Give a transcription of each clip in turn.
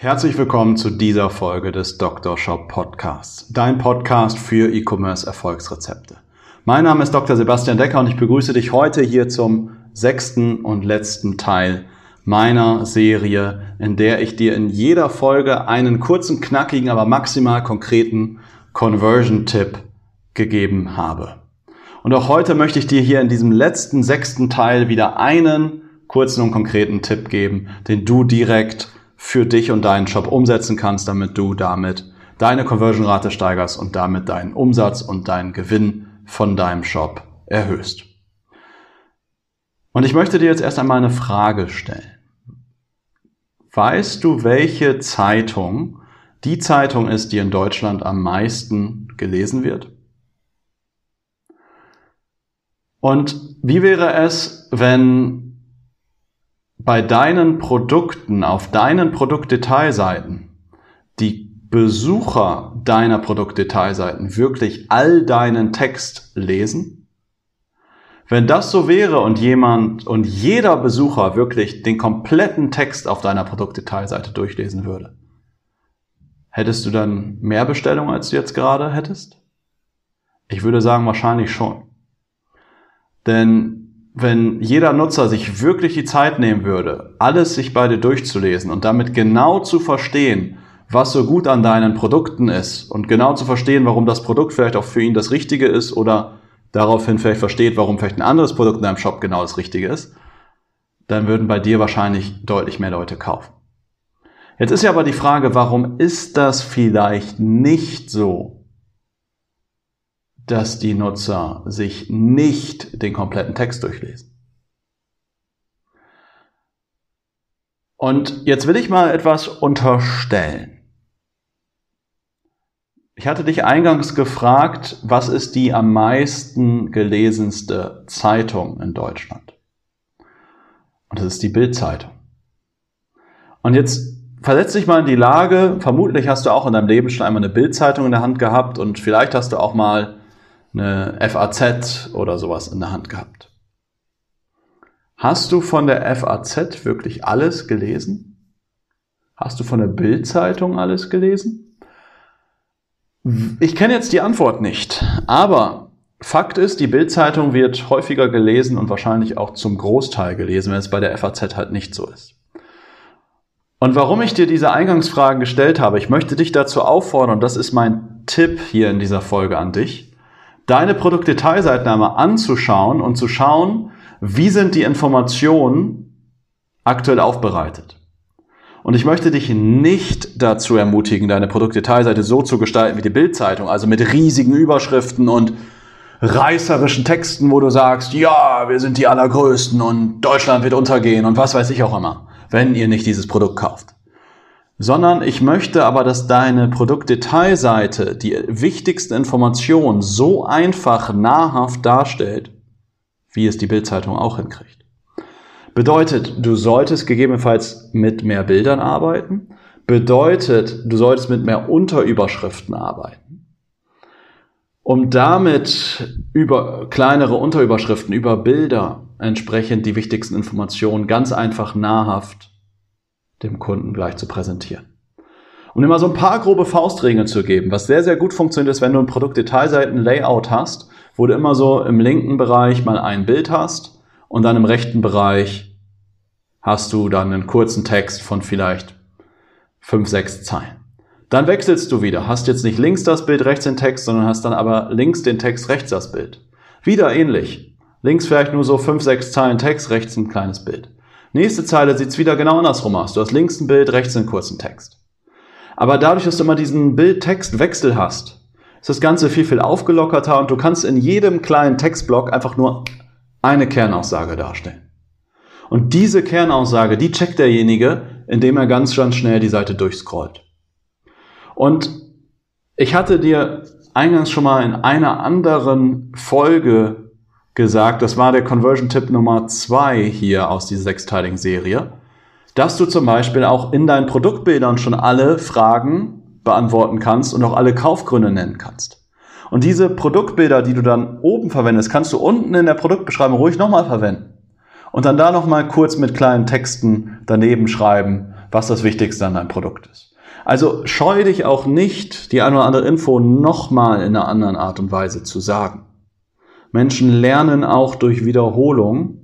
Herzlich willkommen zu dieser Folge des Dr. Shop Podcasts, dein Podcast für E-Commerce Erfolgsrezepte. Mein Name ist Dr. Sebastian Decker und ich begrüße dich heute hier zum sechsten und letzten Teil meiner Serie, in der ich dir in jeder Folge einen kurzen, knackigen, aber maximal konkreten Conversion-Tipp gegeben habe. Und auch heute möchte ich dir hier in diesem letzten, sechsten Teil wieder einen kurzen und konkreten Tipp geben, den du direkt für dich und deinen Shop umsetzen kannst, damit du damit deine Conversion-Rate steigerst und damit deinen Umsatz und deinen Gewinn von deinem Shop erhöhst. Und ich möchte dir jetzt erst einmal eine Frage stellen. Weißt du, welche Zeitung die Zeitung ist, die in Deutschland am meisten gelesen wird? Und wie wäre es, wenn bei deinen Produkten, auf deinen Produktdetailseiten, die Besucher deiner Produktdetailseiten wirklich all deinen Text lesen? Wenn das so wäre und jemand und jeder Besucher wirklich den kompletten Text auf deiner Produktdetailseite durchlesen würde, hättest du dann mehr Bestellungen, als du jetzt gerade hättest? Ich würde sagen, wahrscheinlich schon. Denn wenn jeder Nutzer sich wirklich die Zeit nehmen würde, alles sich bei dir durchzulesen und damit genau zu verstehen, was so gut an deinen Produkten ist und genau zu verstehen, warum das Produkt vielleicht auch für ihn das Richtige ist oder daraufhin vielleicht versteht, warum vielleicht ein anderes Produkt in deinem Shop genau das Richtige ist, dann würden bei dir wahrscheinlich deutlich mehr Leute kaufen. Jetzt ist ja aber die Frage, warum ist das vielleicht nicht so, dass die Nutzer sich nicht den kompletten Text durchlesen? Und jetzt will ich mal etwas unterstellen. Ich hatte dich eingangs gefragt, was ist die am meisten gelesenste Zeitung in Deutschland? Und das ist die Bildzeitung. Und jetzt versetz dich mal in die Lage, vermutlich hast du auch in deinem Leben schon einmal eine Bildzeitung in der Hand gehabt und vielleicht hast du auch mal eine FAZ oder sowas in der Hand gehabt. Hast du von der FAZ wirklich alles gelesen? Hast du von der Bildzeitung alles gelesen? Ich kenne jetzt die Antwort nicht, aber Fakt ist, die Bildzeitung wird häufiger gelesen und wahrscheinlich auch zum Großteil gelesen, wenn es bei der FAZ halt nicht so ist. Und warum ich dir diese Eingangsfragen gestellt habe, ich möchte dich dazu auffordern, und das ist mein Tipp hier in dieser Folge an dich, deine Produktdetailseiten einmal anzuschauen und zu schauen, wie sind die Informationen aktuell aufbereitet. Und ich möchte dich nicht dazu ermutigen, deine Produktdetailseite so zu gestalten wie die Bildzeitung, also mit riesigen Überschriften und reißerischen Texten, wo du sagst, ja, wir sind die Allergrößten und Deutschland wird untergehen und was weiß ich auch immer, wenn ihr nicht dieses Produkt kauft. Sondern ich möchte aber, dass deine Produktdetailseite die wichtigsten Informationen so einfach nahrhaft darstellt, wie es die Bildzeitung auch hinkriegt. Bedeutet, du solltest gegebenenfalls mit mehr Bildern arbeiten. Bedeutet, du solltest mit mehr Unterüberschriften arbeiten. Um damit über kleinere Unterüberschriften, über Bilder entsprechend die wichtigsten Informationen ganz einfach nahrhaft dem Kunden gleich zu präsentieren. Um mal so ein paar grobe Faustregeln zu geben, was sehr, sehr gut funktioniert ist, wenn du ein Produktdetailseiten-Layout hast, wo du immer so im linken Bereich mal ein Bild hast und dann im rechten Bereich hast du dann einen kurzen Text von vielleicht fünf, sechs Zeilen. Dann wechselst du wieder, hast jetzt nicht links das Bild, rechts den Text, sondern hast dann aber links den Text, rechts das Bild. Wieder ähnlich. Links vielleicht nur so fünf, sechs Zeilen Text, rechts ein kleines Bild. Nächste Zeile sieht's wieder genau andersrum aus. Du hast links ein Bild, rechts einen kurzen Text. Aber dadurch, dass du immer diesen Bild-Text-Wechsel hast, ist das Ganze viel, viel aufgelockerter und du kannst in jedem kleinen Textblock einfach nur eine Kernaussage darstellen. Und diese Kernaussage, die checkt derjenige indem er ganz, ganz schnell die Seite durchscrollt. Und ich hatte dir eingangs schon mal in einer anderen Folge gesagt, das war der Conversion-Tipp Nummer zwei hier aus dieser sechsteiligen Serie, dass du zum Beispiel auch in deinen Produktbildern schon alle Fragen beantworten kannst und auch alle Kaufgründe nennen kannst. Und diese Produktbilder, die du dann oben verwendest, kannst du unten in der Produktbeschreibung ruhig nochmal verwenden. Und dann da nochmal kurz mit kleinen Texten daneben schreiben, was das Wichtigste an deinem Produkt ist. Also scheu dich auch nicht, die eine oder andere Info nochmal in einer anderen Art und Weise zu sagen. Menschen lernen auch durch Wiederholung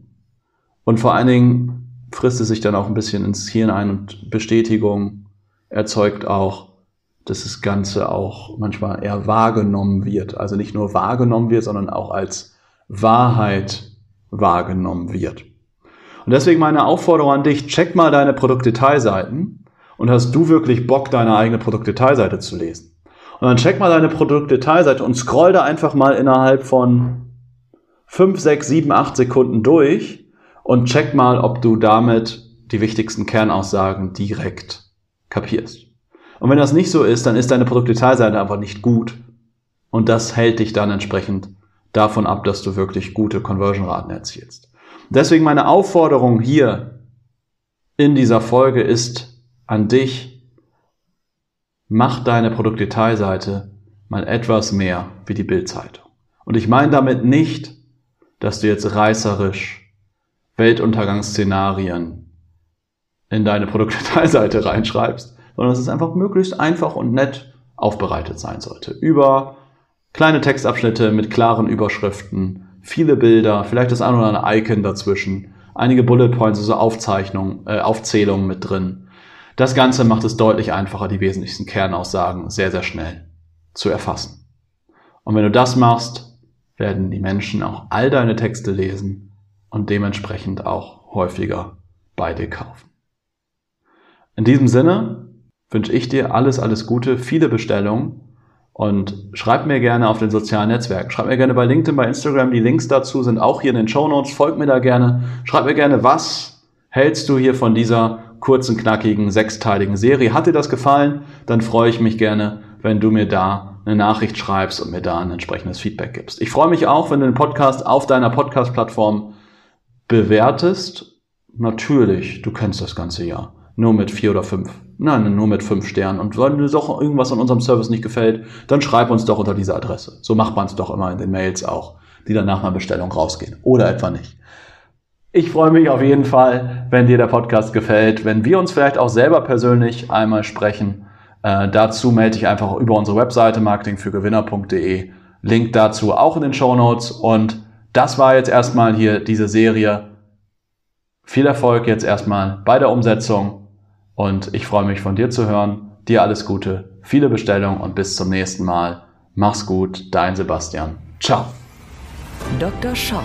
und vor allen Dingen frisst es sich dann auch ein bisschen ins Hirn ein und Bestätigung erzeugt auch, dass das Ganze auch manchmal eher wahrgenommen wird. Also nicht nur wahrgenommen wird, sondern auch als Wahrheit wahrgenommen wird. Und deswegen meine Aufforderung an dich, check mal deine Produktdetailseiten und hast du wirklich Bock, deine eigene Produktdetailseite zu lesen. Und dann check mal deine Produktdetailseite und scroll da einfach mal innerhalb von 5, 6, 7, 8 Sekunden durch und check mal, ob du damit die wichtigsten Kernaussagen direkt kapierst. Und wenn das nicht so ist, dann ist deine Produktdetailseite einfach nicht gut. Und das hält dich dann entsprechend davon ab, dass du wirklich gute Conversion-Raten erzielst. Deswegen meine Aufforderung hier in dieser Folge ist, an dich, mach deine Produktdetailseite mal etwas mehr wie die Bildzeitung. Und ich meine damit nicht, dass du jetzt reißerisch Weltuntergangsszenarien in deine Produktdetailseite reinschreibst, sondern dass es einfach möglichst einfach und nett aufbereitet sein sollte. Über kleine Textabschnitte mit klaren Überschriften, viele Bilder, vielleicht das ein oder andere Icon dazwischen, einige Bullet Points, also Aufzeichnungen, äh, Aufzählungen mit drin das Ganze macht es deutlich einfacher, die wesentlichsten Kernaussagen sehr, sehr schnell zu erfassen. Und wenn du das machst, werden die Menschen auch all deine Texte lesen und dementsprechend auch häufiger bei dir kaufen. In diesem Sinne wünsche ich dir alles, alles Gute, viele Bestellungen und schreib mir gerne auf den sozialen Netzwerken. Schreib mir gerne bei LinkedIn, bei Instagram. Die Links dazu sind auch hier in den Show Notes. Folg mir da gerne. Schreib mir gerne, was hältst du hier von dieser kurzen, knackigen, sechsteiligen Serie. Hat dir das gefallen? Dann freue ich mich gerne, wenn du mir da eine Nachricht schreibst und mir da ein entsprechendes Feedback gibst. Ich freue mich auch, wenn du den Podcast auf deiner Podcast-Plattform bewertest. Natürlich, du kennst das ganze Jahr. Nur mit vier oder fünf. Nein, nur mit fünf Sternen. Und wenn dir doch irgendwas an unserem Service nicht gefällt, dann schreib uns doch unter diese Adresse. So macht man es doch immer in den Mails auch, die dann nach einer Bestellung rausgehen. Oder etwa nicht. Ich freue mich auf jeden Fall, wenn dir der Podcast gefällt, wenn wir uns vielleicht auch selber persönlich einmal sprechen. Äh, dazu melde ich einfach über unsere Webseite marketingfürgewinner.de. Link dazu auch in den Show Notes. Und das war jetzt erstmal hier diese Serie. Viel Erfolg jetzt erstmal bei der Umsetzung und ich freue mich von dir zu hören. Dir alles Gute, viele Bestellungen und bis zum nächsten Mal. Mach's gut, dein Sebastian. Ciao. Dr. Shop